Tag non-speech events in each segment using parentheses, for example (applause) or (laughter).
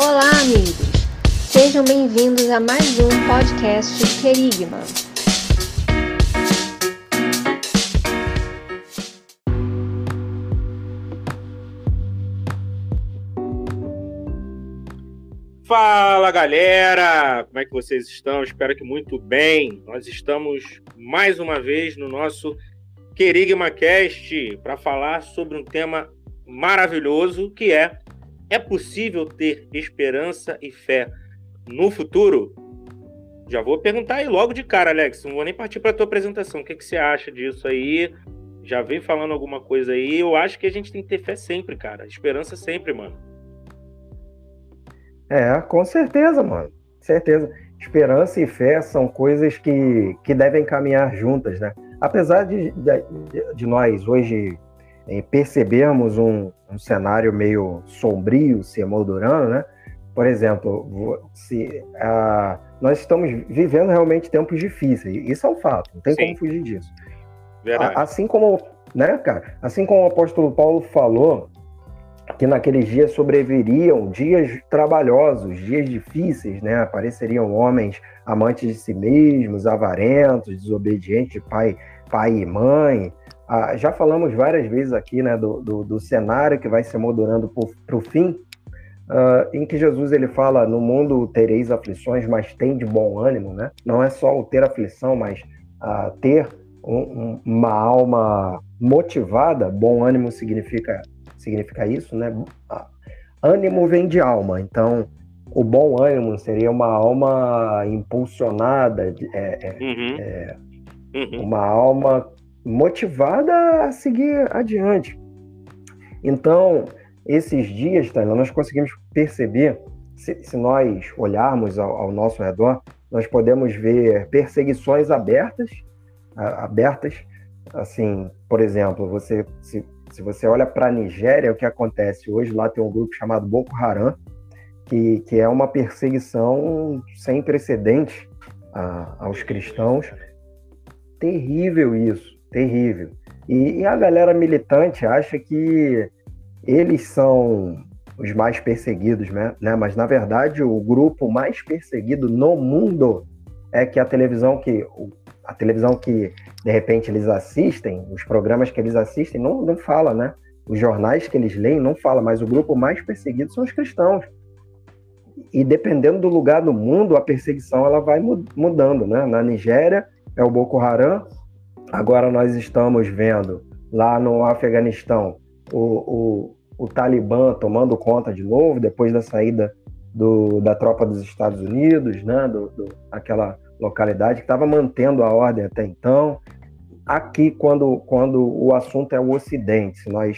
Olá, amigos! Sejam bem-vindos a mais um podcast Querigma. Fala galera, como é que vocês estão? Espero que muito bem. Nós estamos mais uma vez no nosso Querigma Cast para falar sobre um tema maravilhoso que é é possível ter esperança e fé no futuro? Já vou perguntar aí logo de cara, Alex. Não vou nem partir para a tua apresentação. O que, que você acha disso aí? Já vem falando alguma coisa aí. Eu acho que a gente tem que ter fé sempre, cara. Esperança sempre, mano. É, com certeza, mano. Certeza. Esperança e fé são coisas que, que devem caminhar juntas, né? Apesar de, de, de nós hoje percebemos um, um, cenário meio sombrio se emoldurando, né? Por exemplo, se, nós estamos vivendo realmente tempos difíceis, isso é um fato, não tem Sim. como fugir disso. Verdade. Assim como, né, cara? Assim como o apóstolo Paulo falou que naqueles dias sobreviriam dias trabalhosos, dias difíceis, né? Apareceriam homens amantes de si mesmos, avarentos, desobedientes de pai, pai e mãe, ah, já falamos várias vezes aqui né, do, do, do cenário que vai se moldurando para o fim, uh, em que Jesus ele fala: No mundo tereis aflições, mas tem de bom ânimo. Né? Não é só o ter aflição, mas uh, ter um, um, uma alma motivada. Bom ânimo significa, significa isso, né? Uh, ânimo vem de alma, então o bom ânimo seria uma alma impulsionada, é, é, uhum. É, uhum. uma alma motivada a seguir adiante. Então, esses dias, Taylor, nós conseguimos perceber, se, se nós olharmos ao, ao, nosso redor, nós podemos ver perseguições abertas, abertas, assim, por exemplo, você se, se você olha para a Nigéria, o que acontece hoje lá tem um grupo chamado Boko Haram, que, que é uma perseguição sem precedentes a, aos cristãos. Terrível isso terrível. E, e, a galera militante acha que eles são os mais perseguidos, né? né? Mas na verdade o grupo mais perseguido no mundo é que a televisão que a televisão que de repente eles assistem, os programas que eles assistem não, não fala, né? Os jornais que eles leem não fala, mas o grupo mais perseguido são os cristãos. E dependendo do lugar do mundo, a perseguição ela vai mudando, né? Na Nigéria é o Boko Haram, Agora nós estamos vendo lá no Afeganistão o, o, o Talibã tomando conta de novo, depois da saída do, da tropa dos Estados Unidos, né, do, do aquela localidade que estava mantendo a ordem até então. Aqui, quando, quando o assunto é o Ocidente, se nós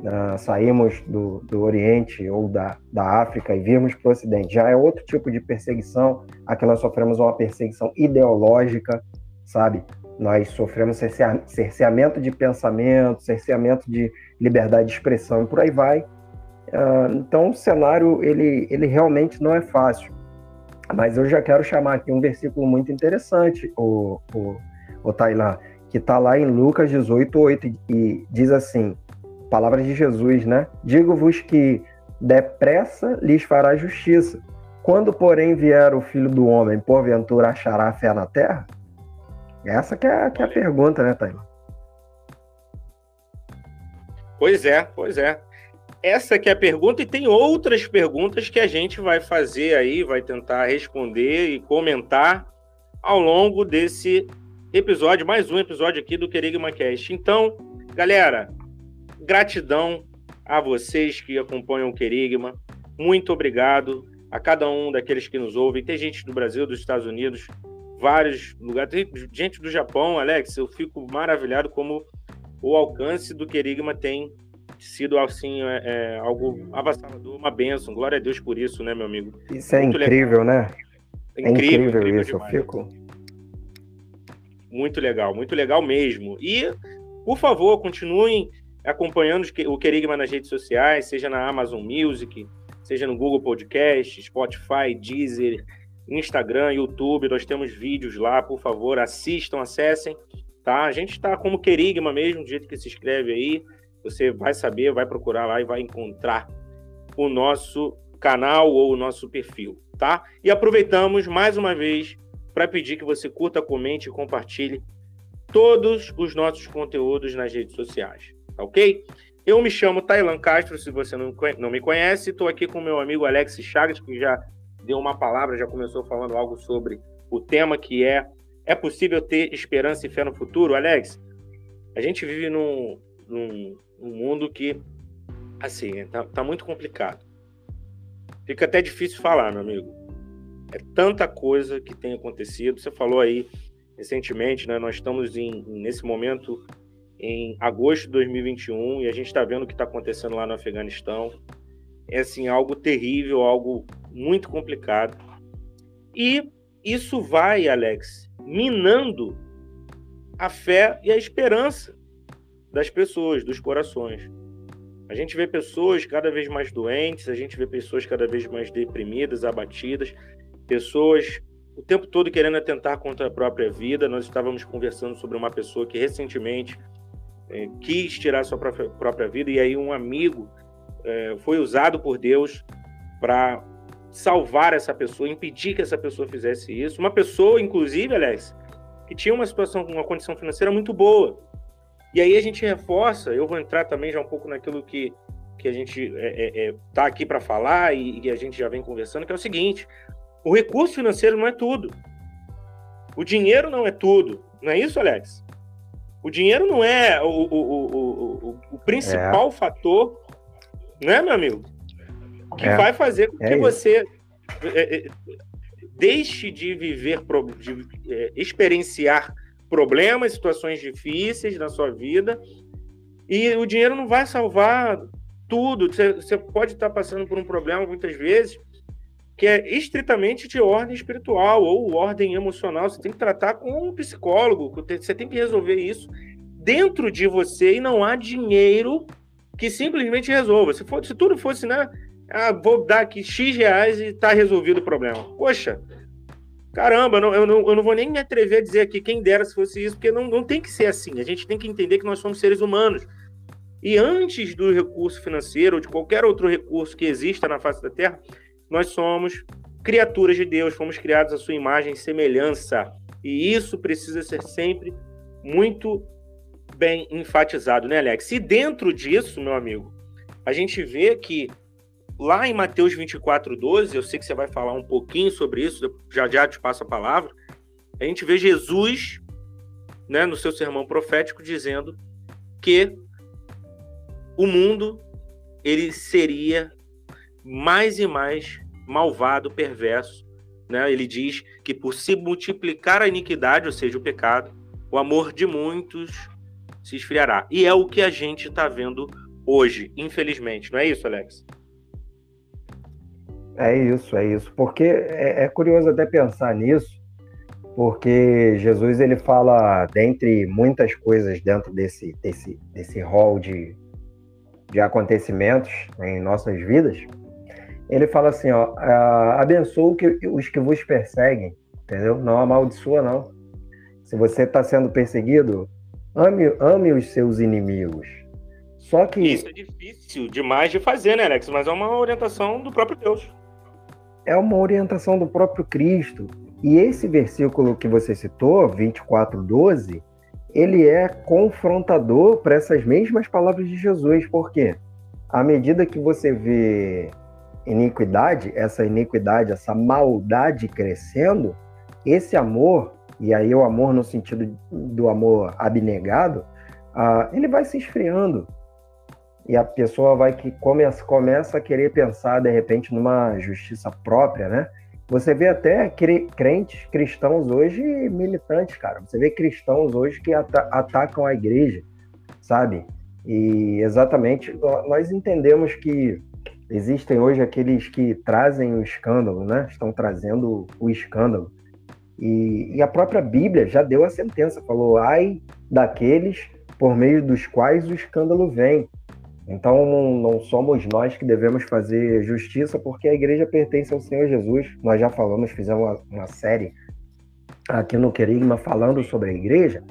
uh, saímos do, do Oriente ou da, da África e virmos para o Ocidente, já é outro tipo de perseguição. Aqui nós sofremos uma perseguição ideológica, sabe? Nós sofremos cerceamento de pensamento, cerceamento de liberdade de expressão e por aí vai. Ah, então, o cenário ele, ele realmente não é fácil. Mas eu já quero chamar aqui um versículo muito interessante, o, o, o Tailã, que está lá em Lucas 18, 8, e diz assim: palavras de Jesus, né? Digo-vos que depressa lhes fará justiça. Quando, porém, vier o filho do homem, porventura achará fé na terra? Essa que é, que é a pergunta, né, Taylor? Pois é, pois é. Essa que é a pergunta, e tem outras perguntas que a gente vai fazer aí, vai tentar responder e comentar ao longo desse episódio, mais um episódio aqui do Querigma Cast. Então, galera, gratidão a vocês que acompanham o Querigma. Muito obrigado a cada um daqueles que nos ouvem. Tem gente do Brasil, dos Estados Unidos, vários lugares. Tem gente do Japão, Alex, eu fico maravilhado como o alcance do Querigma tem sido assim é, é, algo avassalador, uma benção. Glória a Deus por isso, né, meu amigo? Isso é Muito incrível, legal. né? É incrível, é incrível, incrível isso, demais. eu fico. Muito legal, muito legal mesmo. E, por favor, continuem acompanhando o Querigma nas redes sociais, seja na Amazon Music, seja no Google Podcast, Spotify, Deezer, Instagram, YouTube, nós temos vídeos lá, por favor, assistam, acessem, tá? A gente está como Querigma mesmo, do jeito que se escreve aí, você vai saber, vai procurar lá e vai encontrar o nosso canal ou o nosso perfil, tá? E aproveitamos mais uma vez para pedir que você curta, comente e compartilhe todos os nossos conteúdos nas redes sociais, tá ok? Eu me chamo Tailan Castro, se você não, não me conhece, estou aqui com meu amigo Alex Chagas, que já deu uma palavra, já começou falando algo sobre o tema que é é possível ter esperança e fé no futuro? Alex, a gente vive num, num, num mundo que, assim, tá, tá muito complicado. Fica até difícil falar, meu amigo. É tanta coisa que tem acontecido. Você falou aí recentemente, né? Nós estamos em, nesse momento em agosto de 2021 e a gente está vendo o que está acontecendo lá no Afeganistão. É assim algo terrível, algo muito complicado. E isso vai, Alex, minando a fé e a esperança das pessoas, dos corações. A gente vê pessoas cada vez mais doentes, a gente vê pessoas cada vez mais deprimidas, abatidas, pessoas o tempo todo querendo atentar contra a própria vida. Nós estávamos conversando sobre uma pessoa que recentemente é, quis tirar sua própria, vida, e aí um amigo é, foi usado por Deus para salvar essa pessoa, impedir que essa pessoa fizesse isso. Uma pessoa, inclusive, Alex, que tinha uma situação, uma condição financeira muito boa. E aí a gente reforça, eu vou entrar também já um pouco naquilo que, que a gente está é, é, é tá aqui para falar e, e a gente já vem conversando, que é o seguinte: o recurso financeiro não é tudo. O dinheiro não é tudo. Não é isso, Alex? O dinheiro não é o, o, o, o, o principal é. fator, né, meu amigo? Que é. vai fazer com que é você é, é, deixe de viver, de experienciar problemas, situações difíceis na sua vida. E o dinheiro não vai salvar tudo. Você, você pode estar passando por um problema muitas vezes que é estritamente de ordem espiritual ou ordem emocional. Você tem que tratar com um psicólogo, você tem que resolver isso dentro de você e não há dinheiro que simplesmente resolva. Se, for, se tudo fosse, né? Ah, vou dar aqui X reais e tá resolvido o problema. Poxa, caramba, não, eu, não, eu não vou nem me atrever a dizer aqui quem dera se fosse isso, porque não, não tem que ser assim. A gente tem que entender que nós somos seres humanos. E antes do recurso financeiro ou de qualquer outro recurso que exista na face da Terra, nós somos criaturas de Deus, fomos criados à sua imagem e semelhança. E isso precisa ser sempre muito bem enfatizado, né, Alex? E dentro disso, meu amigo, a gente vê que lá em Mateus 24, 12, eu sei que você vai falar um pouquinho sobre isso, já já te passo a palavra. A gente vê Jesus, né, no seu sermão profético, dizendo que o mundo ele seria mais e mais malvado, perverso. Né? Ele diz que por se multiplicar a iniquidade, ou seja, o pecado, o amor de muitos se esfriará. E é o que a gente está vendo hoje, infelizmente. Não é isso, Alex? É isso, é isso. Porque é, é curioso até pensar nisso, porque Jesus ele fala, dentre muitas coisas dentro desse, desse, desse rol de, de acontecimentos em nossas vidas, ele fala assim, ó, abençoa os que vos perseguem, entendeu? Não amaldiçoa, não. Se você está sendo perseguido, ame, ame os seus inimigos. Só que... Isso é difícil demais de fazer, né, Alex? Mas é uma orientação do próprio Deus. É uma orientação do próprio Cristo. E esse versículo que você citou, 24, 12, ele é confrontador para essas mesmas palavras de Jesus. Por quê? À medida que você vê iniquidade, essa iniquidade, essa maldade crescendo, esse amor, e aí o amor no sentido do amor abnegado, uh, ele vai se esfriando. E a pessoa vai que começa, começa a querer pensar, de repente, numa justiça própria, né? Você vê até crentes cristãos hoje militantes, cara. Você vê cristãos hoje que atacam a igreja, sabe? E exatamente nós entendemos que Existem hoje aqueles que trazem o escândalo, né? Estão trazendo o escândalo. E, e, a própria Bíblia já deu a sentença, falou: ai daqueles por meio dos quais o escândalo vem. Então não, somos nós que devemos fazer justiça, porque a igreja pertence ao Senhor Jesus. Nós já falamos, fizemos uma, uma série aqui no Querigma falando sobre a igreja.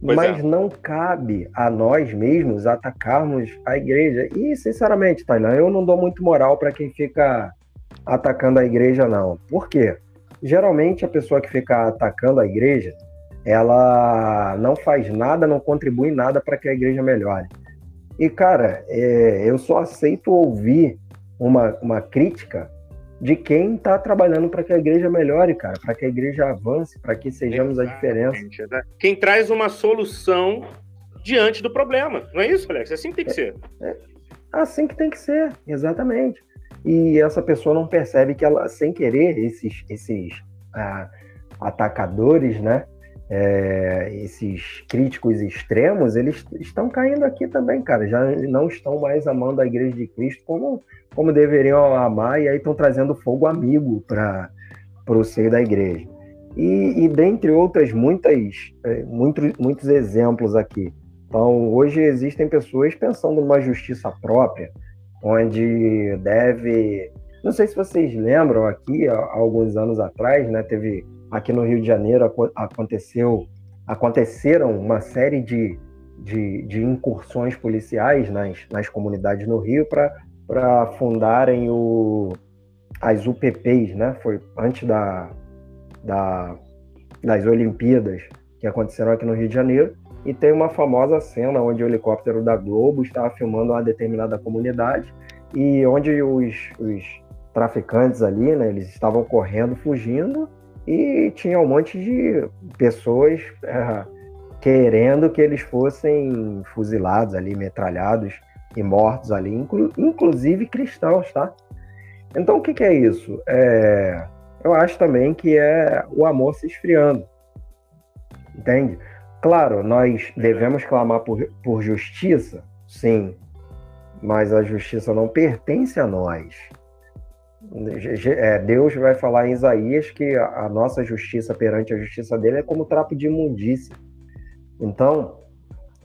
Pois mas é. não cabe a nós mesmos atacarmos a igreja. E, sinceramente, Tainan, eu não dou muito moral para quem fica atacando a igreja, não. Por quê? Geralmente a pessoa que fica atacando a igreja, ela não faz nada, não contribui nada para que a igreja melhore. E, cara, é, eu só aceito ouvir uma, uma crítica de quem está trabalhando para que a igreja melhore, cara, para que a igreja avance, para que sejamos a diferença. Né? Quem traz uma solução diante do problema. Não é isso, Alex? É assim que tem que é, ser. É assim que tem que ser, exatamente. E essa pessoa não percebe que ela, sem querer, esses, esses ah, atacadores, né? É, esses críticos extremos, eles estão caindo aqui também, cara. Já não estão mais amando a Igreja de Cristo como, como deveriam amar, e aí estão trazendo fogo amigo para o seio da igreja. E, e dentre outras muitas, é, muitos, muitos exemplos aqui. Então, hoje existem pessoas pensando numa justiça própria, onde deve. Não sei se vocês lembram aqui, há alguns anos atrás, né, teve aqui no Rio de Janeiro aconteceu, aconteceram uma série de, de, de incursões policiais nas, nas comunidades no Rio para fundarem o, as UPPs, né? Foi antes da, da, das Olimpíadas que aconteceram aqui no Rio de Janeiro. E tem uma famosa cena onde o helicóptero da Globo estava filmando uma determinada comunidade e onde os, os traficantes ali, né, eles estavam correndo, fugindo e tinha um monte de pessoas é, querendo que eles fossem fuzilados ali, metralhados e mortos ali, inclu inclusive cristãos, tá? Então o que, que é isso? É, eu acho também que é o amor se esfriando, entende? Claro, nós devemos clamar por, por justiça, sim, mas a justiça não pertence a nós. É, Deus vai falar em Isaías que a nossa justiça perante a justiça dele é como trapo de imundícia. Então,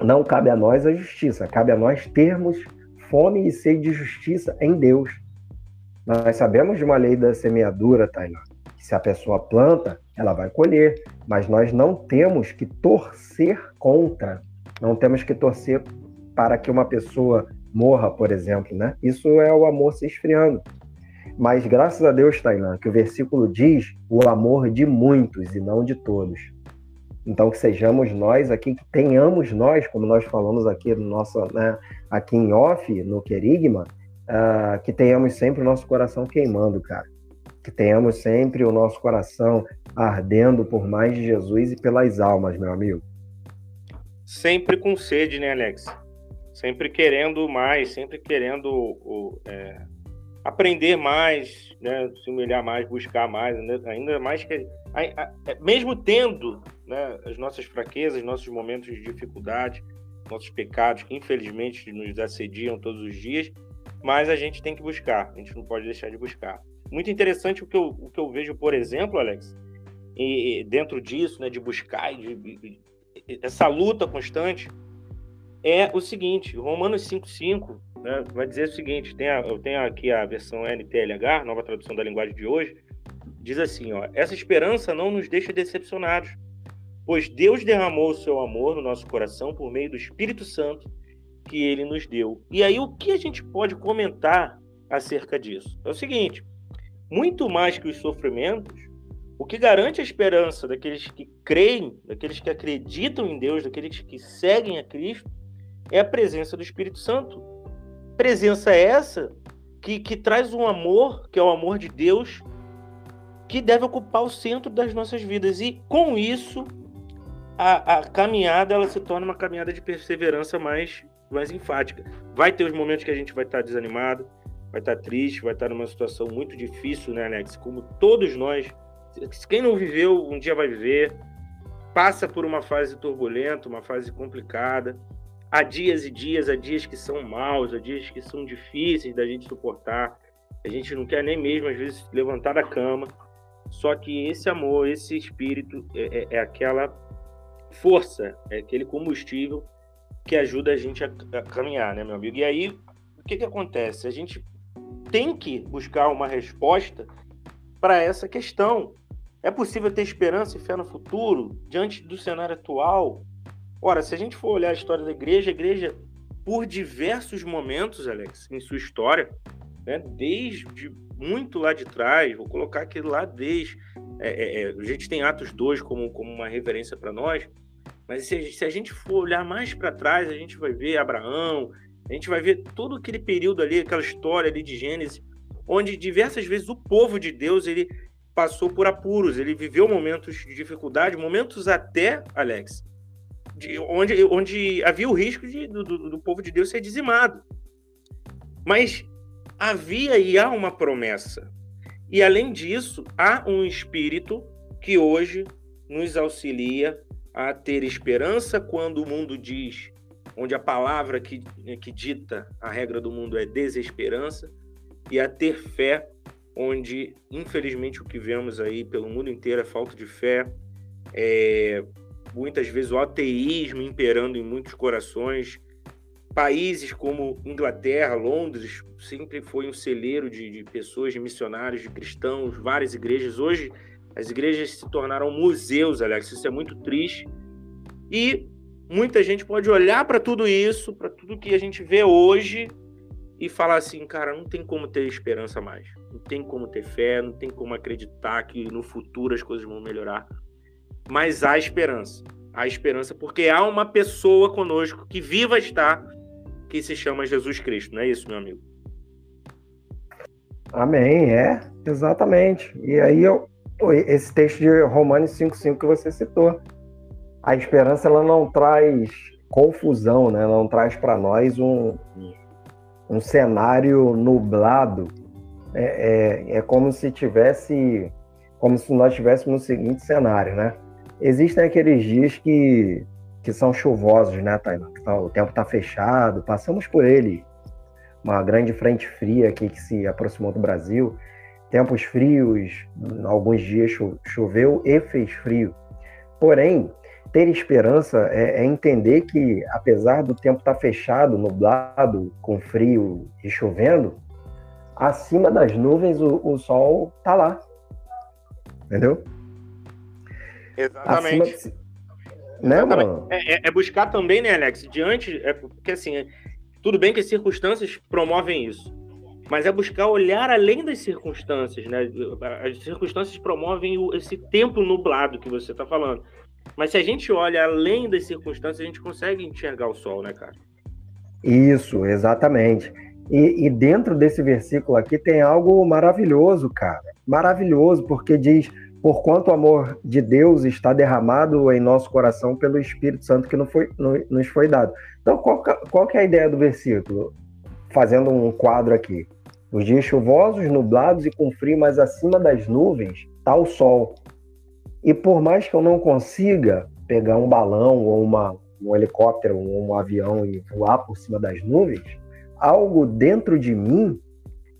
não cabe a nós a justiça, cabe a nós termos fome e sede de justiça em Deus. Nós sabemos de uma lei da semeadura, Tainá, que se a pessoa planta, ela vai colher, mas nós não temos que torcer contra, não temos que torcer para que uma pessoa morra, por exemplo, né? Isso é o amor se esfriando. Mas graças a Deus, Tailã, que o versículo diz o amor de muitos e não de todos. Então que sejamos nós aqui, que tenhamos nós, como nós falamos aqui no nosso, né, aqui em off, no Querigma, uh, que tenhamos sempre o nosso coração queimando, cara que tenhamos sempre o nosso coração ardendo por mais de Jesus e pelas almas, meu amigo. Sempre com sede, né, Alex? Sempre querendo mais, sempre querendo o, é, aprender mais, né, se humilhar mais, buscar mais, né, ainda mais que a, a, é, mesmo tendo né, as nossas fraquezas, nossos momentos de dificuldade, nossos pecados que infelizmente nos assediam todos os dias, mas a gente tem que buscar, a gente não pode deixar de buscar. Muito interessante o que eu, o que eu vejo, por exemplo, Alex, e, dentro disso, né, de buscar, de, de, essa luta constante, é o seguinte: Romanos 5,5 né, vai dizer o seguinte: tem a, eu tenho aqui a versão NTLH, nova tradução da linguagem de hoje, diz assim: ó, essa esperança não nos deixa decepcionados, pois Deus derramou o seu amor no nosso coração por meio do Espírito Santo que ele nos deu. E aí, o que a gente pode comentar acerca disso? É o seguinte muito mais que os sofrimentos, o que garante a esperança daqueles que creem, daqueles que acreditam em Deus, daqueles que seguem a Cristo, é a presença do Espírito Santo. Presença essa que, que traz um amor, que é o amor de Deus, que deve ocupar o centro das nossas vidas. E com isso, a, a caminhada ela se torna uma caminhada de perseverança mais, mais enfática. Vai ter os momentos que a gente vai estar desanimado, vai estar triste, vai estar numa situação muito difícil, né, Alex? Como todos nós, quem não viveu, um dia vai viver, passa por uma fase turbulenta, uma fase complicada. Há dias e dias, há dias que são maus, há dias que são difíceis da gente suportar. A gente não quer nem mesmo, às vezes, levantar da cama. Só que esse amor, esse espírito, é, é, é aquela força, é aquele combustível que ajuda a gente a, a caminhar, né, meu amigo? E aí, o que, que acontece? A gente tem que buscar uma resposta para essa questão. É possível ter esperança e fé no futuro diante do cenário atual? Ora, se a gente for olhar a história da igreja, a igreja, por diversos momentos, Alex, em sua história, né? Desde muito lá de trás, vou colocar aqui lá desde. É, é, é a gente tem Atos 2 como, como uma referência para nós, mas se, se, a gente for olhar mais para trás, a gente vai ver Abraão, a gente vai ver todo aquele período ali, aquela história ali de Gênesis, onde diversas vezes o povo de Deus ele passou por apuros, ele viveu momentos de dificuldade, momentos até, Alex, de, onde, onde havia o risco de, do, do povo de Deus ser dizimado. Mas havia e há uma promessa. E além disso, há um espírito que hoje nos auxilia a ter esperança quando o mundo diz, onde a palavra que, que dita a regra do mundo é desesperança, e a ter fé onde, infelizmente, o que vemos aí pelo mundo inteiro é falta de fé, é, muitas vezes o ateísmo imperando em muitos corações. Países como Inglaterra, Londres, sempre foi um celeiro de, de pessoas, de missionários, de cristãos, várias igrejas. Hoje, as igrejas se tornaram museus, Alex. Isso é muito triste. E muita gente pode olhar para tudo isso, para tudo que a gente vê hoje, e falar assim, cara, não tem como ter esperança mais. Não tem como ter fé, não tem como acreditar que no futuro as coisas vão melhorar. Mas há esperança. Há esperança porque há uma pessoa conosco que viva está, que se chama Jesus Cristo. Não é isso, meu amigo? Amém, é, exatamente. E aí eu, esse texto de Romanos 5,5 que você citou. A esperança ela não traz confusão, né? Ela não traz para nós um, um cenário nublado, é, é, é, como se tivesse, como se nós estivéssemos no seguinte cenário, né? Existem aqueles dias que, que são chuvosos, né, Tainá? Tá, o tempo está fechado, passamos por ele, uma grande frente fria aqui que se aproximou do Brasil, tempos frios, alguns dias choveu e fez frio. Porém, ter esperança é, é, entender que, apesar do tempo estar tá fechado, nublado, com frio e chovendo, acima das nuvens o, o sol está lá. Entendeu? Exatamente. Acima de... Né, mano? É, é, é, buscar também, né, Alex? Diante. É porque assim, tudo bem que as circunstâncias promovem isso. Mas é buscar olhar além das circunstâncias, né? As circunstâncias promovem esse tempo nublado que você está falando. Mas se a gente olha além das circunstâncias, a gente consegue enxergar o sol, né, cara? Isso, exatamente. E, e, dentro desse versículo aqui tem algo maravilhoso, cara. Maravilhoso, porque diz: Por quanto o amor de Deus está derramado em nosso coração pelo Espírito Santo que não foi, nos foi dado. Então, qual, qual que é a ideia do versículo? Fazendo um quadro aqui. Os dias chuvosos, nublados e com frio, mas acima das nuvens está o sol. E por mais que eu não consiga pegar um balão ou uma, um helicóptero ou um avião e voar por cima das nuvens, algo dentro de mim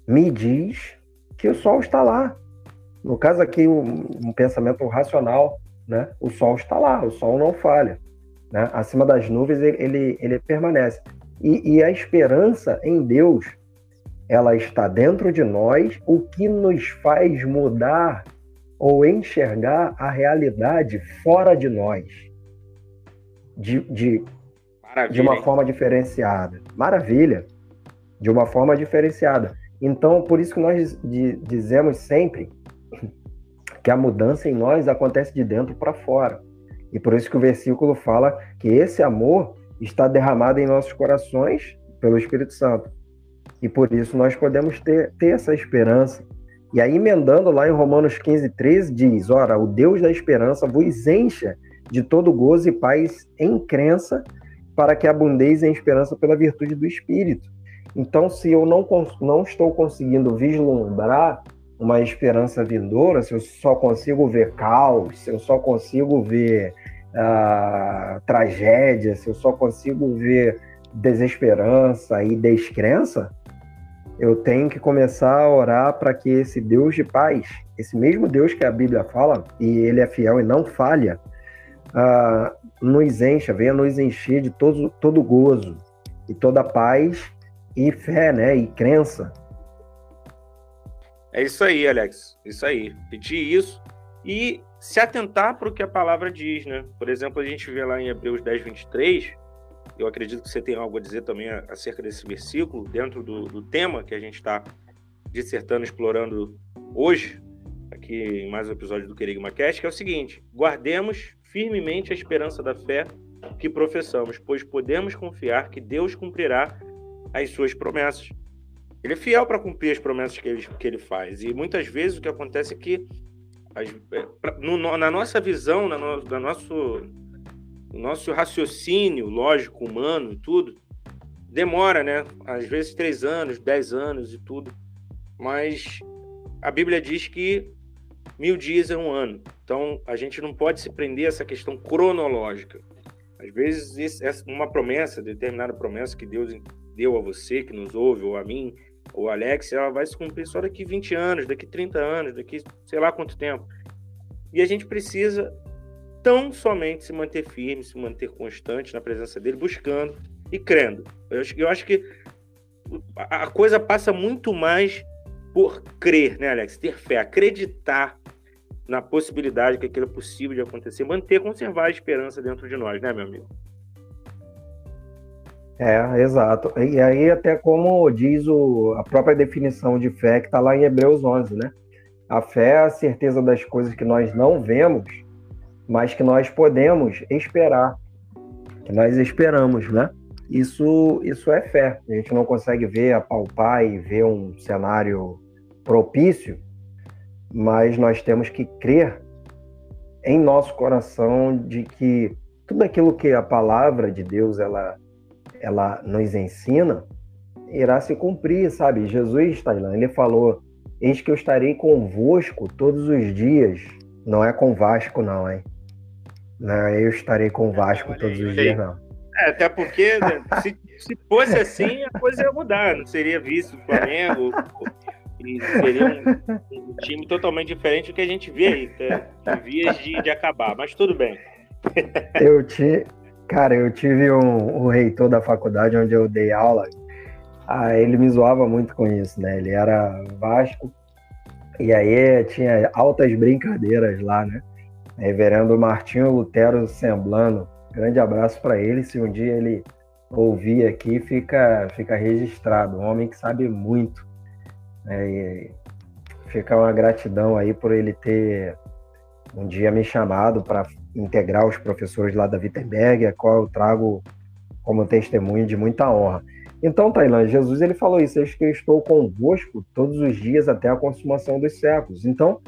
me diz que o sol está lá. No caso aqui, um, um pensamento racional, né? O sol está lá, o sol não falha. Né? Acima das nuvens ele, ele, ele permanece. E, e, a esperança em Deus, ela está dentro de nós, o que nos faz mudar ou enxergar a realidade fora de nós, de, de, de uma forma diferenciada. Maravilha! De uma forma diferenciada. Então, por isso que nós dizemos sempre que a mudança em nós acontece de dentro para fora. E por isso que o versículo fala que esse amor está derramado em nossos corações pelo Espírito Santo. E por isso nós podemos ter, ter essa esperança e aí, emendando lá em Romanos 15, 13, diz: Ora, o Deus da esperança vos encha de todo gozo e paz em crença, para que abundeis em esperança pela virtude do Espírito. Então, se eu não, não estou conseguindo vislumbrar uma esperança vindoura, se eu só consigo ver caos, se eu só consigo ver uh, tragédia, se eu só consigo ver desesperança e descrença, eu tenho que começar a orar para que esse Deus de paz, esse mesmo Deus que a Bíblia fala, e ele é fiel e não falha, uh, nos encha, venha nos encher de todo, todo gozo e toda paz e fé, né? E crença. É isso aí, Alex. Isso aí. Pedir isso e se atentar para o que a palavra diz, né? Por exemplo, a gente vê lá em Hebreus 10, 23, eu acredito que você tem algo a dizer também acerca desse versículo, dentro do, do tema que a gente está dissertando, explorando hoje, aqui em mais um episódio do Querigma Cast, que é o seguinte: guardemos firmemente a esperança da fé que professamos, pois podemos confiar que Deus cumprirá as suas promessas. Ele é fiel para cumprir as promessas que ele, que ele faz. E muitas vezes o que acontece é que, as, é, no, na nossa visão, na no, na nosso, no nosso raciocínio lógico, humano e tudo, demora, né? Às vezes três anos, dez anos e tudo. Mas a Bíblia diz que mil dias é um ano. Então a gente não pode se prender a essa questão cronológica. Às vezes, uma promessa, determinada promessa que Deus deu a você, que nos ouve, ou a mim, ou a Alex, ela vai se cumprir só daqui 20 anos, daqui 30 anos, daqui sei lá quanto tempo. E a gente precisa tão somente se manter firme, se manter constante na presença dele, buscando e crendo. Eu acho, eu acho que a coisa passa muito mais por crer, né, Alex? Ter fé, acreditar na possibilidade que aquilo é possível de acontecer, manter, conservar a esperança dentro de nós, né, meu amigo? É, exato. E aí, até como diz o, a própria definição de fé que está lá em Hebreus 11, né? A fé é a certeza das coisas que nós não vemos, mas que nós podemos esperar, que nós esperamos, né? Isso, isso é fé. A gente não consegue ver, apalpar e ver um cenário propício, mas nós temos que crer em nosso coração de que tudo aquilo que a palavra de Deus ela, ela nos ensina irá se cumprir, sabe? Jesus, Tailã, ele falou: Eis que eu estarei convosco todos os dias. Não é com Vasco, não, hein? Não, é eu estarei com Vasco todos os dias, não. É, até porque né, se, se fosse assim, a coisa ia mudar. Não seria visto o Flamengo, e seria um, um, time totalmente diferente do que a gente vê aí, tá? vias de, de acabar, mas tudo bem. eu te, cara, eu tive um, um, reitor da faculdade onde eu dei aula, ah, ele me zoava muito com isso, né? Ele era Vasco, e aí tinha altas brincadeiras lá, né? Reverendo Martinho Lutero Semblano, grande abraço para ele, se um dia ele ouvir aqui, fica, fica registrado, um homem que sabe muito é, e fica uma gratidão aí por ele ter um dia me chamado para integrar os professores lá da Wittenberg, a qual eu trago como testemunho de muita honra. Então, Tailã, Jesus ele falou isso, eis que eu estou convosco todos os dias até a consumação dos séculos. Então,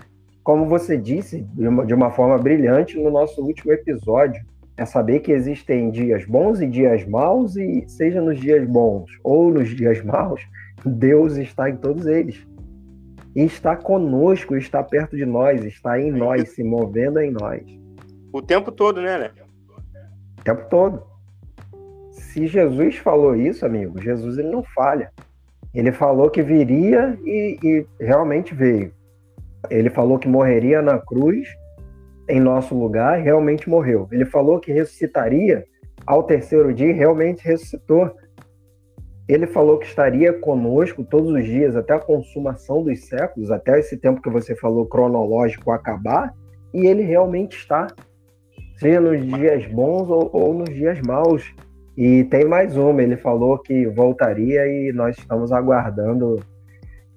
como você disse de uma, de uma forma brilhante no nosso último episódio, é saber que existem dias bons e dias maus, e seja nos dias bons ou nos dias maus, Deus está em todos eles. E está conosco, está perto de nós, está em nós, se movendo em nós. O tempo todo, né, né? O tempo todo. Se Jesus falou isso, amigo, Jesus ele não falha. Ele falou que viria e, e realmente veio. Ele falou que morreria na cruz em nosso lugar realmente morreu. Ele falou que ressuscitaria ao terceiro dia realmente ressuscitou. Ele falou que estaria conosco todos os dias até a consumação dos séculos, até esse tempo que você falou cronológico acabar, e ele realmente está, seja nos dias bons ou, ou nos dias maus. E tem mais uma, ele falou que voltaria e nós estamos aguardando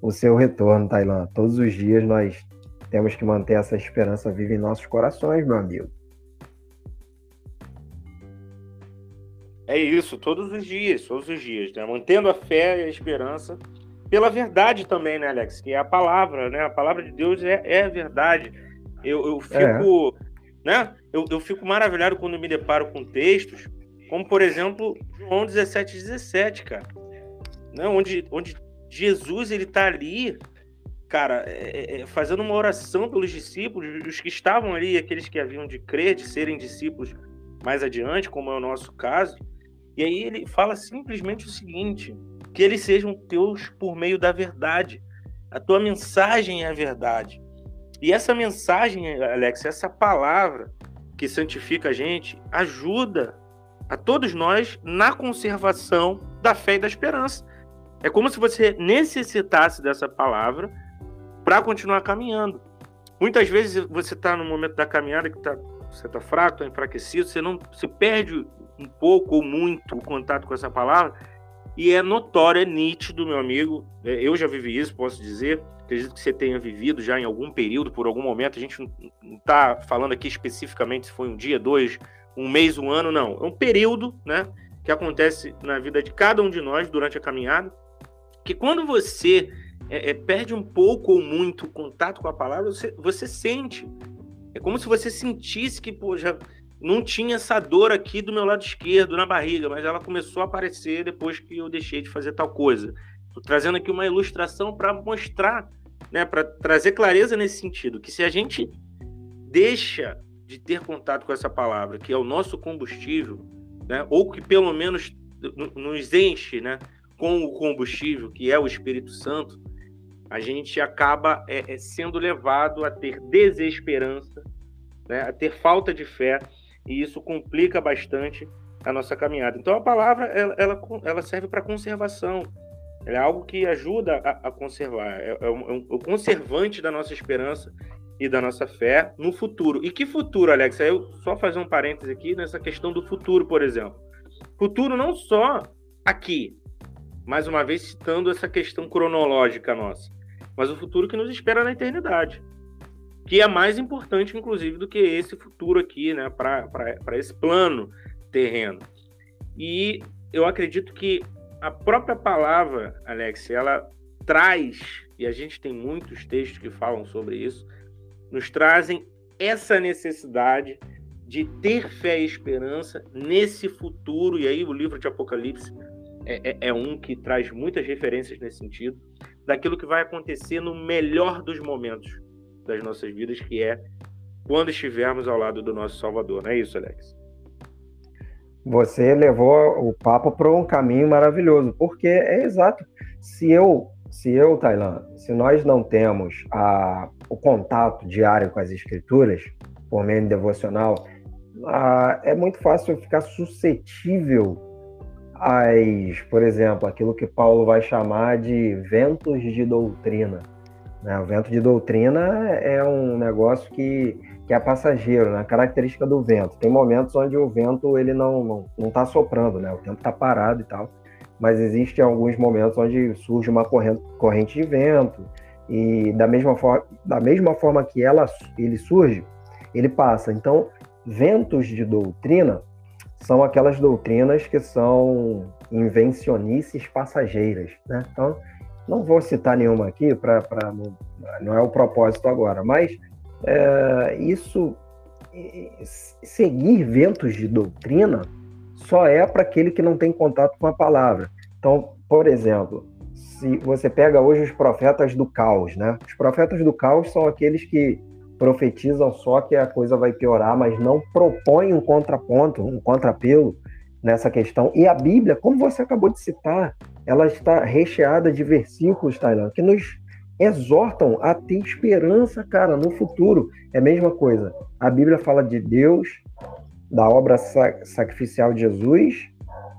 o seu retorno, Tailã. Todos os dias nós temos que manter essa esperança viva em nossos corações, meu amigo. É isso, todos os dias, todos os dias, né? Mantendo a fé e a esperança pela verdade também, né, Alex? Que é a palavra, né? A palavra de Deus é, é a verdade. Eu, eu fico, é. Né? Eu, eu fico maravilhado quando me deparo com textos, como por exemplo, João 17, 17, cara. Né? Onde, onde Jesus ele tá ali, cara, é, é, é, fazendo uma oração pelos discípulos, os que estavam ali, aqueles que haviam de crer, de serem discípulos mais adiante, como é o nosso caso. E aí ele fala simplesmente o seguinte: que eles sejam teus por meio da verdade. A tua mensagem é a verdade. E essa mensagem, Alex, essa palavra que santifica a gente, ajuda a todos nós na conservação da fé e da esperança. É como se você necessitasse dessa palavra para continuar caminhando. Muitas vezes você está no momento da caminhada que tá, você está fraco, tá enfraquecido, você não, você perde um pouco ou muito o contato com essa palavra, e é notório, é nítido, meu amigo. É, eu já vivi isso, posso dizer. Acredito que você tenha vivido já em algum período, por algum momento. A gente não está falando aqui especificamente se foi um dia, dois, um mês, um ano, não. É um período, né? Que acontece na vida de cada um de nós durante a caminhada. Que quando você é, é, perde um pouco ou muito contato com a palavra, você, você sente. É como se você sentisse que, pô, já não tinha essa dor aqui do meu lado esquerdo, na barriga, mas ela começou a aparecer depois que eu deixei de fazer tal coisa. Estou trazendo aqui uma ilustração para mostrar, né, para trazer clareza nesse sentido, que se a gente deixa de ter contato com essa palavra, que é o nosso combustível, né, ou que pelo menos nos enche, né, com o combustível, que é o Espírito Santo, a gente acaba é, é, sendo levado a ter desesperança, né, a ter falta de fé, e isso complica bastante a nossa caminhada. Então a palavra ela, ela, ela serve para conservação. É algo que ajuda a, a conservar. É, é, um, é um, o conservante da nossa esperança e da nossa fé no futuro. E que futuro, Alex? Aí eu só fazer um parêntese aqui nessa questão do futuro, por exemplo. Futuro não só aqui, mais uma vez citando essa questão cronológica nossa, mas o futuro que nos espera na eternidade que é mais importante, inclusive, do que esse futuro aqui, né, para esse plano terreno. E eu acredito que a própria palavra, Alex, ela traz, e a gente tem muitos textos que falam sobre isso, nos trazem essa necessidade de ter fé e esperança nesse futuro, e aí o livro de Apocalipse é, é, é um que traz muitas referências nesse sentido, daquilo que vai acontecer no melhor dos momentos das nossas vidas, que é quando estivermos ao lado do nosso Salvador. Não é isso, Alex? Você levou o papo para um caminho maravilhoso, porque é exato. Se eu, se eu, Tailan, se nós não temos a, o contato diário com as escrituras, por meio devocional, a, é muito fácil ficar suscetível às, por exemplo, aquilo que Paulo vai chamar de ventos de doutrina. Né? O vento de doutrina é um negócio que, que é passageiro, né? Característica do vento. Tem momentos onde o vento ele não não, não tá soprando, né? O tempo está parado e tal. Mas existem alguns momentos onde surge uma corrente, corrente de vento e da mesma forma da mesma forma que ela ele surge, ele passa. Então, ventos de doutrina são aquelas doutrinas que são invencionices passageiras, né? Então, não vou citar nenhuma aqui, pra, pra não, não, é o propósito agora, mas é, isso, seguir ventos de doutrina só é para aquele que não tem contato com a palavra. Então, por exemplo, se você pega hoje os profetas do caos, né? Os profetas do caos são aqueles que profetizam só que a coisa vai piorar, mas não propõem um contraponto, um contrapelo nessa questão. E a Bíblia, como você acabou de citar, ela está recheada de versículos, Tailan, que nos exortam a ter esperança, cara, no futuro. É a mesma coisa. A Bíblia fala de Deus, da obra sacrificial de Jesus,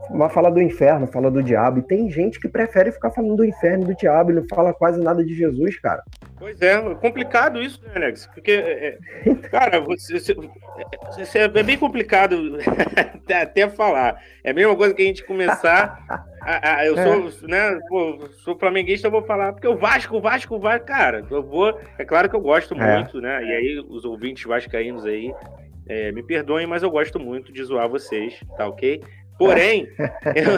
mas fala do inferno, fala do diabo. E tem gente que prefere ficar falando do inferno e do diabo e não fala quase nada de Jesus, cara. Pois é, é complicado isso, né, Alex? Porque, é, é cara, você, você, é bem complicado (laughs) até falar. É a mesma coisa que a gente começar. A, a, eu sou, é. né, pô, sou flamenguista, eu vou falar, porque o Vasco, o Vasco, o Vasco, cara, eu vou. É claro que eu gosto é. muito, né? E aí, os ouvintes vascaínos aí, me perdoem, mas eu gosto muito de zoar vocês, tá ok? Porém, eu,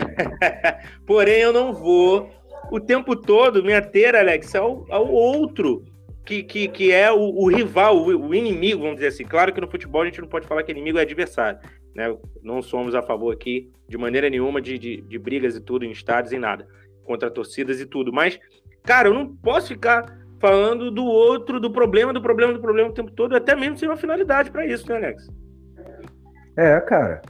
(laughs) porém, eu não vou o tempo todo me ater, Alex, ao, ao outro, que, que, que é o, o rival, o, o, inimigo, vamos dizer assim. Claro que no futebol a gente não pode falar que inimigo é adversário. Né? Não somos a favor aqui, de maneira nenhuma, de, de, de brigas e tudo, em estádios e nada. Contra torcidas e tudo. Mas, cara, eu não posso ficar falando do outro, do problema, do problema, do problema o tempo todo, até mesmo sem uma finalidade para isso, né, Alex? É, cara.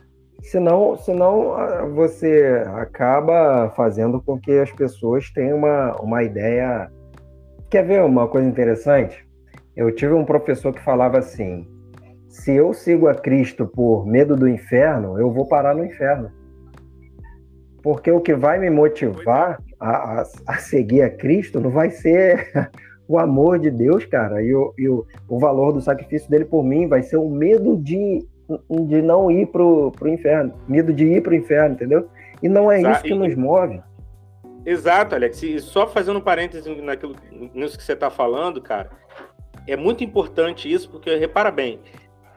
Senão, senão você acaba fazendo com que as pessoas tenham uma, uma ideia. Quer ver uma coisa interessante? Eu tive um professor que falava assim: se eu sigo a Cristo por medo do inferno, eu vou parar no inferno. Porque o que vai me motivar a, a, a seguir a Cristo não vai ser (laughs) o amor de Deus, cara, e, o, e o, o valor do sacrifício dele por mim, vai ser o medo de de não ir pro, pro inferno, medo de ir pro inferno, entendeu? E não é isso que nos move. Exato, Alex. E só fazendo um parêntese naquilo, nisso que você está falando, cara, é muito importante isso, porque repara bem,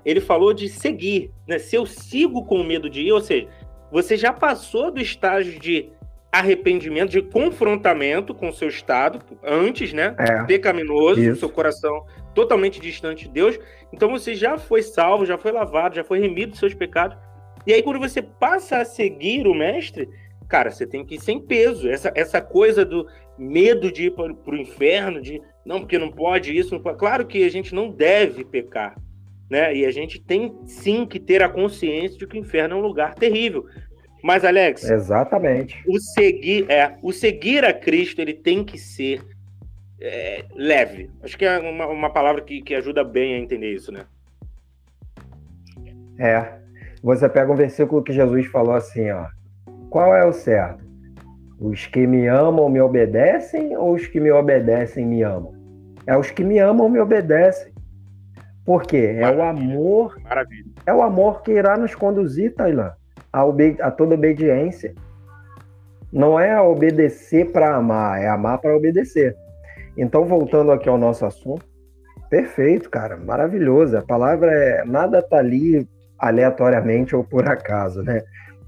ele falou de seguir, né? Se eu sigo com medo de ir, ou seja, você já passou do estágio de arrependimento, de confrontamento com o seu estado, antes, né? É, pecaminoso, isso. seu coração totalmente distante de Deus. Então você já foi salvo, já foi lavado, já foi remido dos seus pecados. E aí, quando você passa a seguir o mestre, cara, você tem que ir sem peso. Essa, essa coisa do medo de ir para o inferno, de não, porque não pode isso. Não pode. Claro que a gente não deve pecar, né? E a gente tem sim que ter a consciência de que o inferno é um lugar terrível. Mas, Alex. Exatamente. O seguir, é, o seguir a Cristo, ele tem que ser é, leve. Acho que é uma, uma palavra que, que ajuda bem a entender isso, né? É. Você pega um versículo que Jesus falou assim, ó. Qual é o certo? Os que me amam me obedecem ou os que me obedecem me amam? É os que me amam me obedecem. Por quê? É o amor. Maravilha. É o amor que irá nos conduzir, Tailã, a, a toda obediência. Não é obedecer para amar, é amar para obedecer. Então, voltando aqui ao nosso assunto, perfeito, cara, maravilhoso. A palavra é nada tá ali aleatoriamente ou por acaso, né?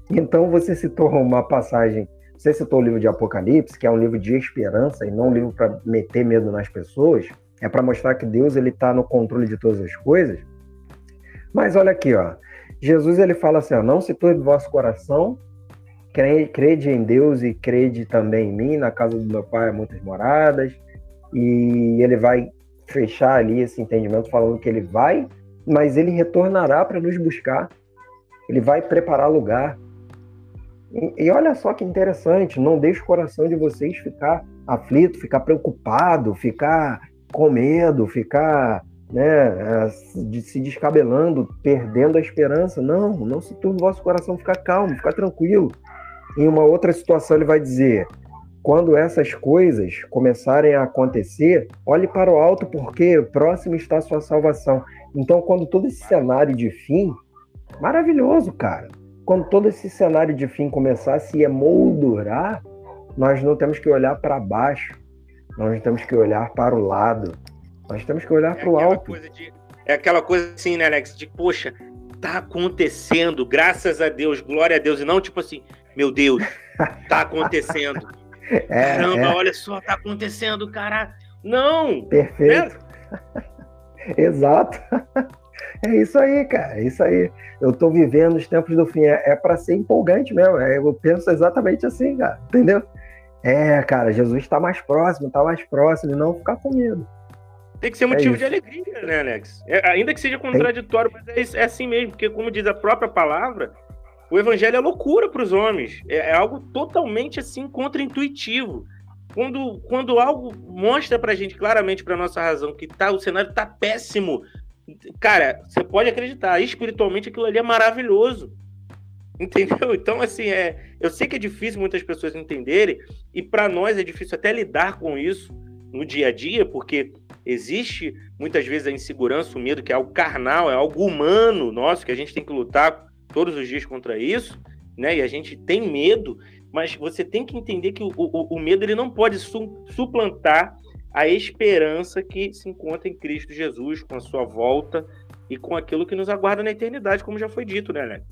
Então você citou uma passagem, você citou o livro de Apocalipse, que é um livro de esperança e não um livro para meter medo nas pessoas, é para mostrar que Deus ele está no controle de todas as coisas. Mas olha aqui, ó, Jesus ele fala assim, ó, não se turbe vosso coração, crede em Deus e crede também em mim, na casa do meu pai há muitas moradas, e ele vai fechar ali esse entendimento falando que ele vai, mas ele retornará para nos buscar, ele vai preparar lugar, e, e, olha só que interessante, não deixe o coração de vocês ficar aflito, ficar preocupado, ficar com medo, ficar né, de se descabelando, perdendo a esperança. Não, não se turbe o vosso coração, ficar calmo, ficar tranquilo. Em uma outra situação ele vai dizer: quando essas coisas começarem a acontecer, olhe para o alto, porque próximo está a sua salvação. Então, quando todo esse cenário de fim, maravilhoso, cara quando todo esse cenário de fim começar a se emoldurar, nós não temos que olhar para baixo, nós temos que olhar para o lado, nós temos que olhar é para o alto. De, é aquela coisa assim, né, Alex? De, poxa, tá acontecendo, graças a Deus, glória a Deus, e não tipo assim, meu Deus, tá (laughs) acontecendo. É, Caramba, é. olha só, tá acontecendo, cara. Não! Perfeito. Né? (laughs) Exato. (laughs) É isso aí, cara. É isso aí. Eu tô vivendo os tempos do fim. É, é para ser empolgante mesmo. É, eu penso exatamente assim, cara. Entendeu? É, cara, Jesus está mais próximo, está mais próximo, e não ficar com medo. Tem que ser motivo é de alegria, né, Alex? É, ainda que seja contraditório, mas é, é, assim mesmo, porque, como diz a própria palavra, o evangelho é loucura para os homens. É, é, algo totalmente assim contra-intuitivo. Quando, quando algo mostra para a gente claramente, para nossa razão, que tá, o cenário está péssimo, cara, você pode acreditar, espiritualmente aquilo ali é maravilhoso. Entendeu? (laughs) Então, assim, é, eu sei que é difícil muitas pessoas entenderem, e para nós é difícil até lidar com isso no dia a dia, porque existe muitas vezes a insegurança, o medo, que é algo carnal, é algo humano nosso, que a gente tem que lutar todos os dias contra isso, né? E a gente tem medo, mas você tem que entender que o, o, o medo ele não pode su suplantar a esperança que se encontra em Cristo Jesus, com a sua volta e com aquilo que nos aguarda na eternidade, como já foi dito, né, Alex?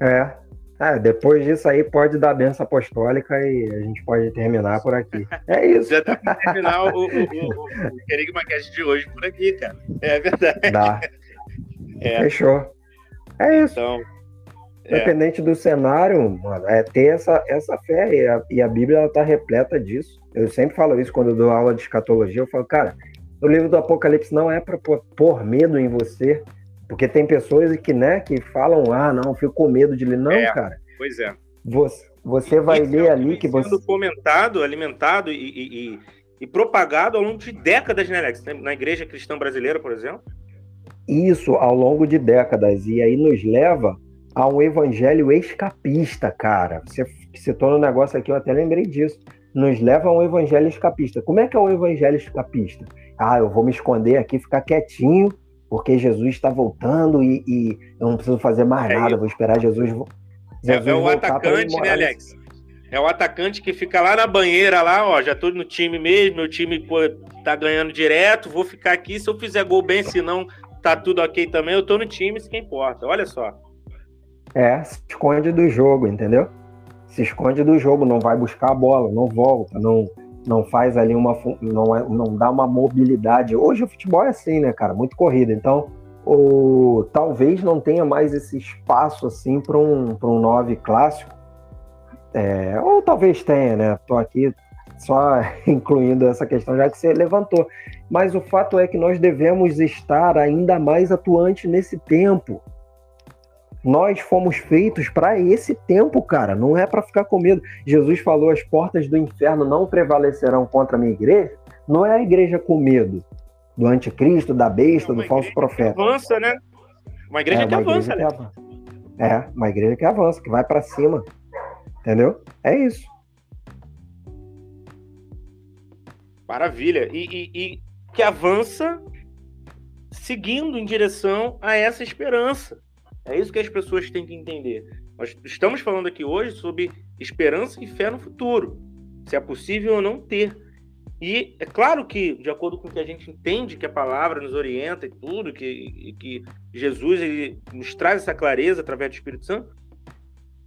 É. é. depois disso aí pode dar benção apostólica e a gente pode terminar por aqui. (laughs) É isso. já dá pra terminar o, o, o, o Querigma Cast de hoje por aqui, cara. É verdade. Dá. É. Fechou. É isso. Então, Independente é. do cenário, mano, é ter essa, essa fé. E a, e a Bíblia está repleta disso. Eu sempre falo isso quando eu dou aula de escatologia. Eu falo, cara, o livro do Apocalipse não é para pôr medo em você. Porque tem pessoas que, né, que falam, ah, não, fico com medo de ler. Não, é, cara. Pois é. Você, você vai ler ali que você. Sendo comentado, alimentado e, e, e, e, propagado ao longo de décadas, né, Alex? Na igreja cristã brasileira, por exemplo. Isso, ao longo de décadas. E aí nos leva a um evangelho escapista, cara. Você citou um negócio aqui, eu até lembrei disso. Nos leva a um evangelho escapista. Como é que é o evangelho escapista? Ah, eu vou me esconder aqui, ficar quietinho, porque Jesus está voltando e, e, eu não preciso fazer mais é nada, vou esperar Jesus, Jesus é, é o atacante, né, Alex? É o atacante que fica lá na banheira, lá, ó, já tô no time mesmo, meu time pô, tá ganhando direto, vou ficar aqui, se eu fizer gol bem, se não, tá tudo ok também, eu tô no time, isso que importa, olha só. É, se esconde do jogo, entendeu? Se esconde do jogo, não vai buscar a bola, não volta, não, não faz ali uma. Não, é, não dá uma mobilidade. Hoje o futebol é assim, né, cara? Muito corrida. Então, o, talvez não tenha mais esse espaço assim para um, um 9 clássico. É, ou talvez tenha, né? Tô aqui só (laughs) incluindo essa questão já que você levantou. Mas o fato é que nós devemos estar ainda mais atuante nesse tempo. Nós fomos feitos para esse tempo, cara. Não é para ficar com medo. Jesus falou: as portas do inferno não prevalecerão contra a minha igreja. Não é a igreja com medo do anticristo, da besta, do falso profeta. Que avança, né? Uma igreja, é, uma que, igreja avança, que avança, É, uma igreja que avança, que vai para cima. Entendeu? É isso. Maravilha. E, e, e que avança seguindo em direção a essa esperança. É isso que as pessoas têm que entender. Nós estamos falando aqui hoje sobre esperança e fé no futuro. Se é possível ou não ter. E é claro que, de acordo com o que a gente entende que a palavra nos orienta e tudo, que, e que Jesus ele nos traz essa clareza através do Espírito Santo,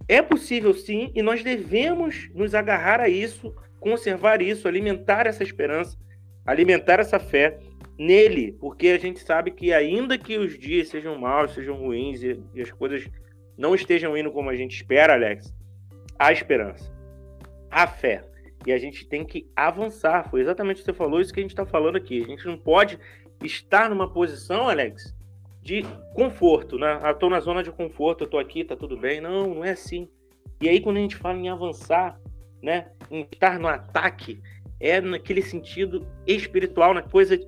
é possível sim, e nós devemos nos agarrar a isso, conservar isso, alimentar essa esperança, alimentar essa fé nele, porque a gente sabe que ainda que os dias sejam maus, sejam ruins e, e as coisas não estejam indo como a gente espera, Alex, há esperança, há fé. E a gente tem que avançar. Foi exatamente o que você falou, isso que a gente está falando aqui. A gente não pode estar numa posição, Alex, de conforto, né? Ah, tô na zona de conforto, eu tô aqui, tá tudo bem. Não, não é assim. E aí, quando a gente fala em avançar, né? Em estar no ataque, é naquele sentido espiritual, na coisa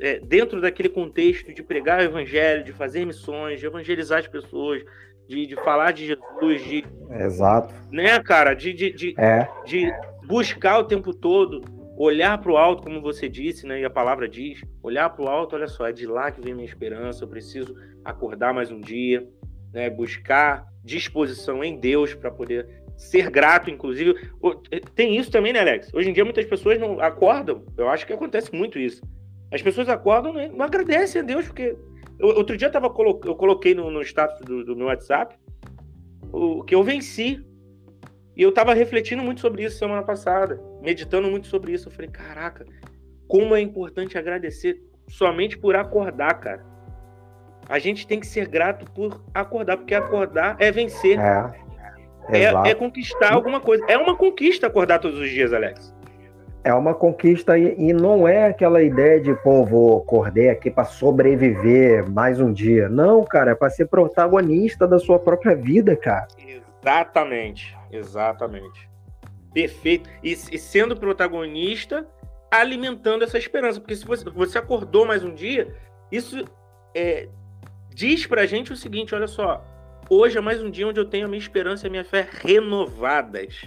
é, dentro daquele contexto de pregar o evangelho, de fazer missões, de evangelizar as pessoas, de, de falar de Jesus, de exato, né, cara, de de, de, é. de buscar o tempo todo, olhar para o alto, como você disse, né, e a palavra diz, olhar para o alto, olha só, é de lá que vem minha esperança, eu preciso acordar mais um dia, né, buscar disposição em Deus para poder ser grato, inclusive. Tem isso também, né, Alex? Hoje em dia muitas pessoas não acordam, eu acho que acontece muito isso. As pessoas acordam e né, não agradecem a Deus, porque. Outro dia eu, tava, eu coloquei no, no status do, do, meu WhatsApp o que eu venci. E eu tava refletindo muito sobre isso semana passada, meditando muito sobre isso. Eu falei, caraca, como é importante agradecer somente por acordar, cara. A gente tem que ser grato por acordar, porque acordar é vencer. É é, é, conquistar alguma coisa. É uma conquista acordar todos os dias, Alex. É uma conquista e, e não é aquela ideia de, pô, vou acordar aqui para sobreviver mais um dia. Não, cara, é para ser protagonista da sua própria vida, cara. Exatamente, exatamente. Perfeito. E, e sendo protagonista, alimentando essa esperança. Porque se você, você acordou mais um dia, isso é, diz pra gente o seguinte: olha só, Hoje é mais um dia onde eu tenho a minha esperança e a minha fé renovadas.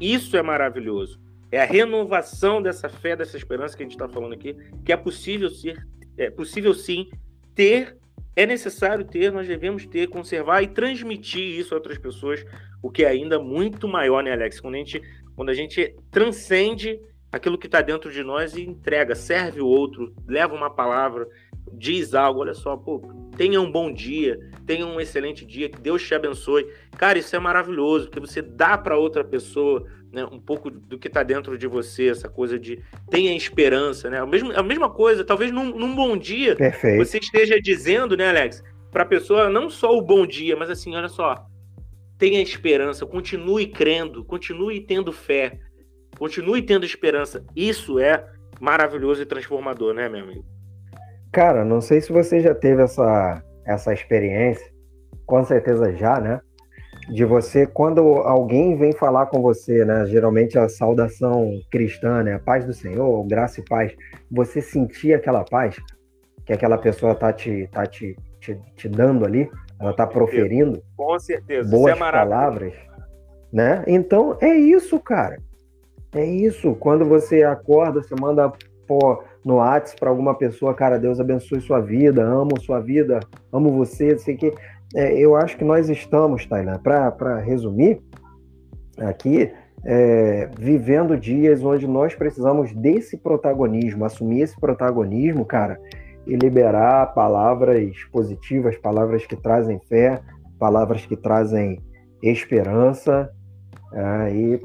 Isso é maravilhoso. É a renovação dessa fé, dessa esperança que a gente está falando aqui, que é possível ser, é possível sim ter, é necessário ter, nós devemos ter, conservar e transmitir isso a outras pessoas, o que é ainda muito maior, né, Alex? Quando a gente, quando a gente transcende aquilo que está dentro de nós e entrega, serve o outro, leva uma palavra, diz algo, olha só, pô, tenha um bom dia, tenha um excelente dia, que Deus te abençoe. Cara, isso é maravilhoso, porque você dá para outra pessoa né, um pouco do que está dentro de você, essa coisa de tenha esperança, né? A mesma, a mesma coisa, talvez num, num bom dia Perfeito. você esteja dizendo, né, Alex, para a pessoa não só o bom dia, mas assim, olha só, tenha esperança, continue crendo, continue tendo fé, continue tendo esperança. Isso é maravilhoso e transformador, né, meu amigo? Cara, não sei se você já teve essa, essa experiência, com certeza já, né? De você, quando alguém vem falar com você, né? Geralmente a saudação cristã, né? Paz do Senhor, graça e paz. Você sentir aquela paz que aquela pessoa tá te, tá te, te, te dando ali, ela tá proferindo. Com certeza. Boas é palavras, né? Então é isso, cara. É isso. Quando você acorda, você manda pô, no WhatsApp para alguma pessoa, cara, Deus abençoe sua vida, amo sua vida, amo você, sei que. É, eu acho que nós estamos, Tailan, para resumir aqui, é, vivendo dias onde nós precisamos desse protagonismo, assumir esse protagonismo, cara, e liberar palavras positivas, palavras que trazem fé, palavras que trazem esperança. É, e,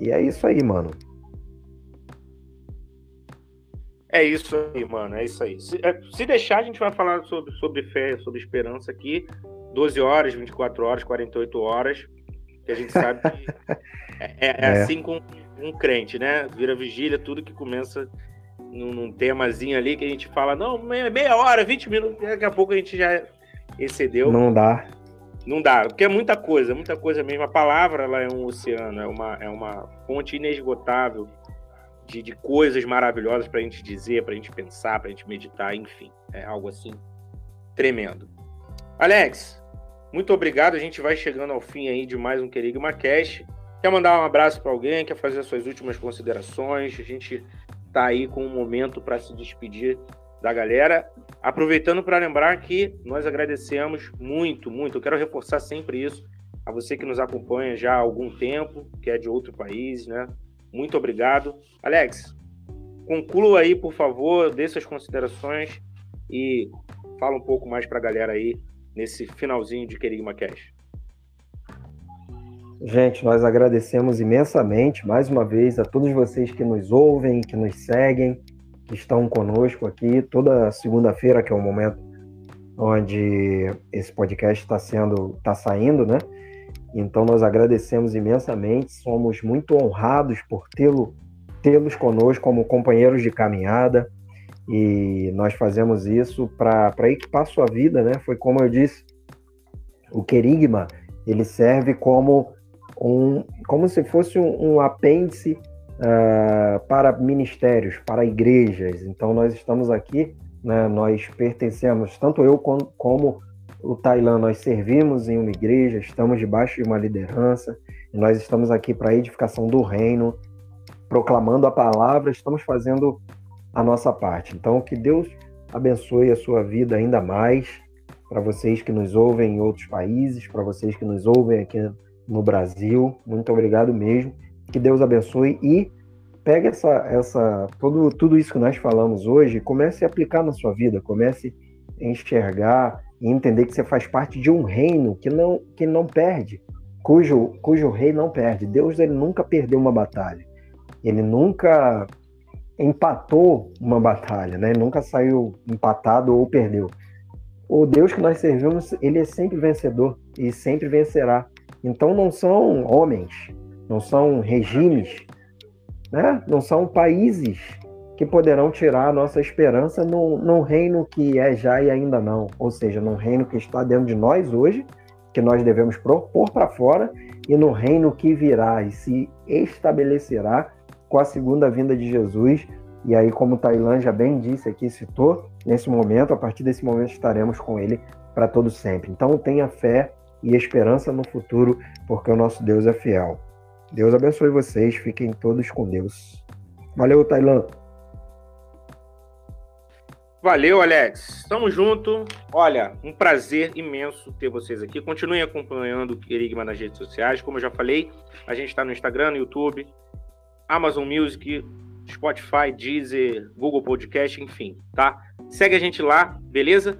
e é isso aí, mano. É isso aí, mano. É isso aí. Se, é, se, deixar, a gente vai falar sobre, sobre fé, sobre esperança aqui. 12 horas, 24 horas, 48 horas. Que a gente sabe que (laughs) é, é, é, assim com um crente, né? Vira vigília, tudo que começa num, num temazinho ali que a gente fala, não, meia, meia hora, 20 minutos, daqui a pouco a gente já excedeu. Não dá. Não dá, porque é muita coisa, muita coisa mesmo. A palavra ela é um oceano, é uma, é uma fonte inesgotável de, de coisas maravilhosas para a gente dizer, para a gente pensar, para a gente meditar, enfim. É algo assim tremendo. Alex, muito obrigado. A gente vai chegando ao fim aí de mais um Querigma Cash. Quer mandar um abraço para alguém? Quer fazer as suas últimas considerações? A gente está aí com um momento para se despedir da galera. Aproveitando para lembrar que nós agradecemos muito, muito. Eu quero reforçar sempre isso a você que nos acompanha já há algum tempo, que é de outro país, né? Muito obrigado. Alex, conclua aí, por favor, dê suas considerações e fala um pouco mais para a galera aí nesse finalzinho de Querigma Cash. Gente, nós agradecemos imensamente mais uma vez a todos vocês que nos ouvem, que nos seguem, que estão conosco aqui toda segunda-feira, que é o momento onde esse podcast está sendo, está saindo, né? Então nós agradecemos imensamente, somos muito honrados por tê-lo, tê-los conosco como companheiros de caminhada e nós fazemos isso para equipar sua vida, né? Foi como eu disse, o querigma ele serve como um, como se fosse um, um apêndice uh, para ministérios, para igrejas. Então nós estamos aqui, né, nós pertencemos, tanto eu como, como o Tailã, nós servimos em uma igreja, estamos debaixo de uma liderança, nós estamos aqui para a edificação do reino, proclamando a palavra, estamos fazendo a nossa parte. Então, que Deus abençoe a sua vida ainda mais, para vocês que nos ouvem em outros países, para vocês que nos ouvem aqui no Brasil. Muito obrigado mesmo. Que Deus abençoe e pegue essa, essa tudo, tudo isso que nós falamos hoje, comece a aplicar na sua vida, comece a enxergar e entender que você faz parte de um reino que não, que não perde, cujo, cujo rei não perde. Deus ele nunca perdeu uma batalha. Ele nunca empatou uma batalha, né? Nunca saiu empatado ou perdeu. O Deus que nós servimos, ele é sempre vencedor e sempre vencerá. Então não são homens, não são regimes, né? Não são países que poderão tirar a nossa esperança num, reino que é já e ainda não, ou seja, num reino que está dentro de nós hoje, que nós devemos propor para fora, e no reino que virá e se estabelecerá com a segunda vinda de Jesus. E aí, como Tailã já bem disse aqui, citou, nesse momento, a partir desse momento estaremos com ele para todo sempre. Então tenha fé e esperança no futuro, porque o nosso Deus é fiel. Deus abençoe vocês, fiquem todos com Deus. Valeu, Tailã. Valeu, Alex. Tamo junto. Olha, um prazer imenso ter vocês aqui. Continuem acompanhando o Querigma nas redes sociais. Como eu já falei, a gente está no Instagram, no YouTube, Amazon Music, Spotify, Deezer, Google Podcast, enfim, tá? Segue a gente lá, beleza?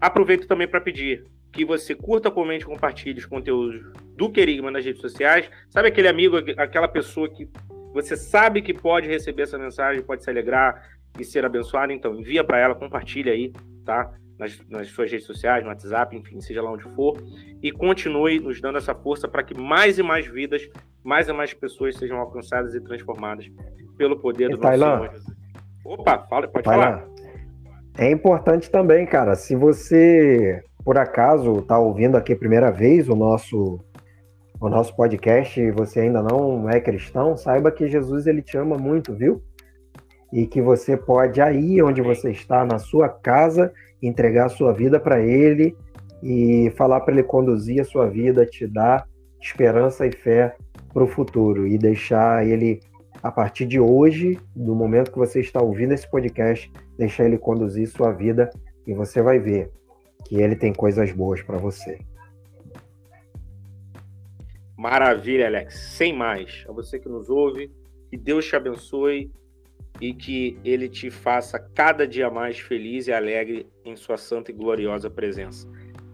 Aproveito também para pedir que você curta, comente, compartilhe os conteúdos do Querigma nas redes sociais. Sabe aquele amigo, aquela pessoa que você sabe que pode receber essa mensagem, pode se alegrar, e ser abençoado, então envia para ela, compartilha aí, tá? Nas, nas, suas redes sociais, no WhatsApp, enfim, seja lá onde for, e continue nos dando essa força para que mais e mais vidas, mais e mais pessoas sejam alcançadas e transformadas pelo poder do nosso Senhor Jesus. Opa, fala, pode falar. É importante também, cara, se você por acaso está ouvindo aqui a primeira vez o nosso o nosso podcast e você ainda não é cristão, saiba que Jesus ele te ama muito, viu? E que você pode aí onde você está na sua casa entregar a sua vida para ele e falar para ele conduzir a sua vida, te dar esperança e fé para o futuro e deixar ele a partir de hoje, do momento que você está ouvindo esse podcast, deixar ele conduzir sua vida e você vai ver que ele tem coisas boas para você. Maravilha, Alex. Sem mais. A você que nos ouve, que Deus te abençoe e que ele te faça cada dia mais feliz e alegre em sua santa e gloriosa presença.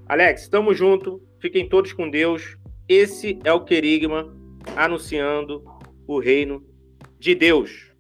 Alex, estamos juntos. Fiquem todos com Deus. Esse é o Querigma anunciando o reino de Deus.